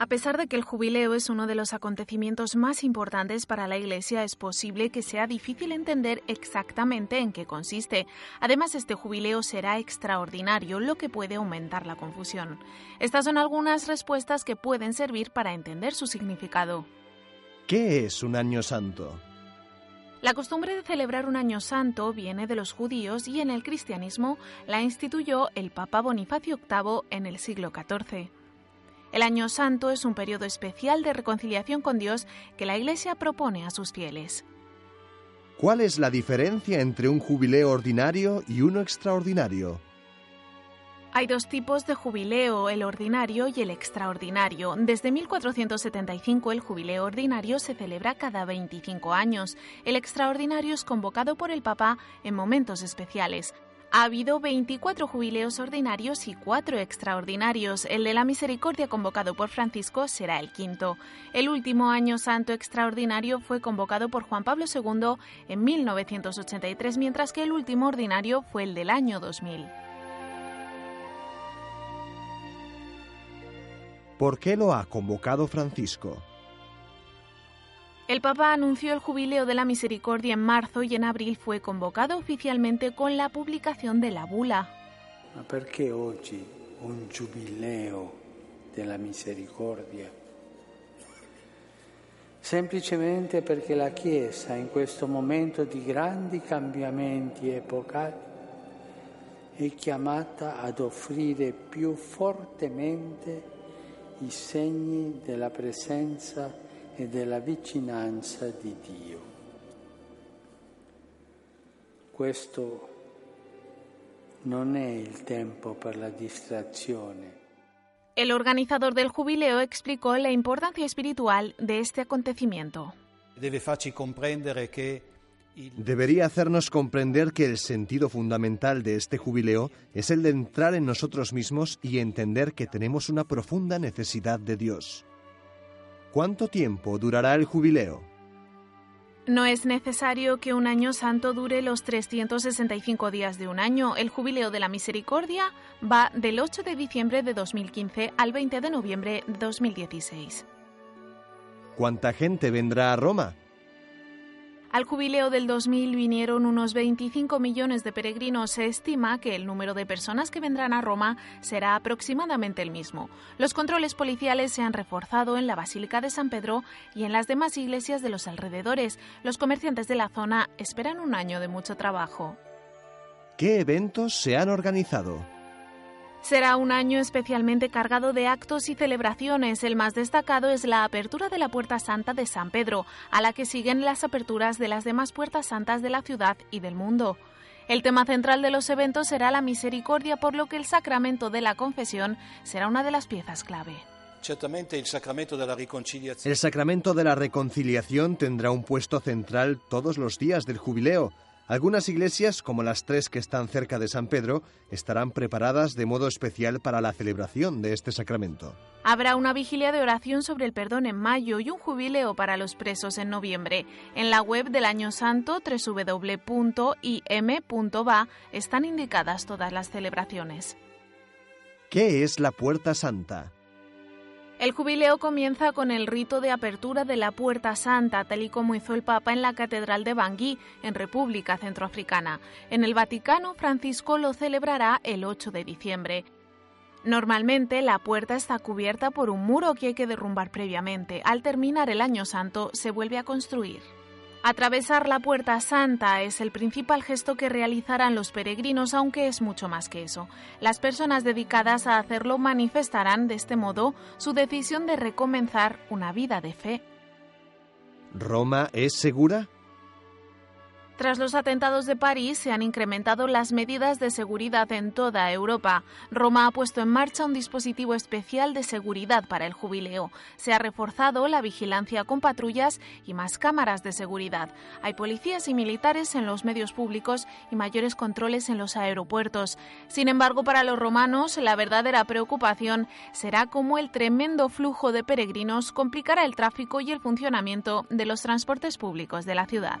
A pesar de que el jubileo es uno de los acontecimientos más importantes para la Iglesia, es posible que sea difícil entender exactamente en qué consiste. Además, este jubileo será extraordinario, lo que puede aumentar la confusión. Estas son algunas respuestas que pueden servir para entender su significado. ¿Qué es un año santo? La costumbre de celebrar un año santo viene de los judíos y en el cristianismo la instituyó el Papa Bonifacio VIII en el siglo XIV. El Año Santo es un periodo especial de reconciliación con Dios que la Iglesia propone a sus fieles. ¿Cuál es la diferencia entre un jubileo ordinario y uno extraordinario? Hay dos tipos de jubileo, el ordinario y el extraordinario. Desde 1475 el jubileo ordinario se celebra cada 25 años. El extraordinario es convocado por el Papa en momentos especiales. Ha habido 24 jubileos ordinarios y 4 extraordinarios. El de la misericordia convocado por Francisco será el quinto. El último año santo extraordinario fue convocado por Juan Pablo II en 1983, mientras que el último ordinario fue el del año 2000. ¿Por qué lo ha convocado Francisco? El Papa anunció el jubileo de la misericordia en marzo y en abril fue convocado oficialmente con la publicación de la bula. Ma perché oggi un giubileo della misericordia? Semplicemente perché la Chiesa in questo momento di grandi cambiamenti epocali è chiamata ad offrire più fortemente i segni della presenza e della vicinanza di Dio. Questo non è il tempo per la distrazione. El organizador del jubileo explicó la importancia espiritual de este acontecimiento. Debería hacernos comprender que el sentido fundamental de este jubileo es el de entrar en nosotros mismos y entender que tenemos una profunda necesidad de Dios. ¿Cuánto tiempo durará el jubileo? No es necesario que un año santo dure los 365 días de un año. El jubileo de la misericordia va del 8 de diciembre de 2015 al 20 de noviembre de 2016. ¿Cuánta gente vendrá a Roma? Al jubileo del 2000 vinieron unos 25 millones de peregrinos. Se estima que el número de personas que vendrán a Roma será aproximadamente el mismo. Los controles policiales se han reforzado en la Basílica de San Pedro y en las demás iglesias de los alrededores. Los comerciantes de la zona esperan un año de mucho trabajo. ¿Qué eventos se han organizado? Será un año especialmente cargado de actos y celebraciones. El más destacado es la apertura de la Puerta Santa de San Pedro, a la que siguen las aperturas de las demás puertas santas de la ciudad y del mundo. El tema central de los eventos será la misericordia, por lo que el sacramento de la confesión será una de las piezas clave. il sacramento della riconciliazione El sacramento de la reconciliación tendrá un puesto central todos los días del jubileo. Algunas iglesias, como las tres que están cerca de San Pedro, estarán preparadas de modo especial para la celebración de este sacramento. Habrá una vigilia de oración sobre el perdón en mayo y un jubileo para los presos en noviembre. En la web del Año Santo, www.im.va, están indicadas todas las celebraciones. ¿Qué es la Puerta Santa? El jubileo comienza con el rito de apertura de la Puerta Santa, tal y como hizo el Papa en la Catedral de Bangui, en República Centroafricana. En el Vaticano, Francisco lo celebrará el 8 de diciembre. Normalmente la puerta está cubierta por un muro que hay que derrumbar previamente. Al terminar el Año Santo se vuelve a construir. Atravesar la Puerta Santa es el principal gesto que realizarán los peregrinos, aunque es mucho más que eso. Las personas dedicadas a hacerlo manifestarán de este modo su decisión de recomenzar una vida de fe. ¿Roma es segura? Tras los atentados de París, se han incrementado las medidas de seguridad en toda Europa. Roma ha puesto en marcha un dispositivo especial de seguridad para el jubileo. Se ha reforzado la vigilancia con patrullas y más cámaras de seguridad. Hay policías y militares en los medios públicos y mayores controles en los aeropuertos. Sin embargo, para los romanos, la verdadera preocupación será cómo el tremendo flujo de peregrinos complicará el tráfico y el funcionamiento de los transportes públicos de la ciudad.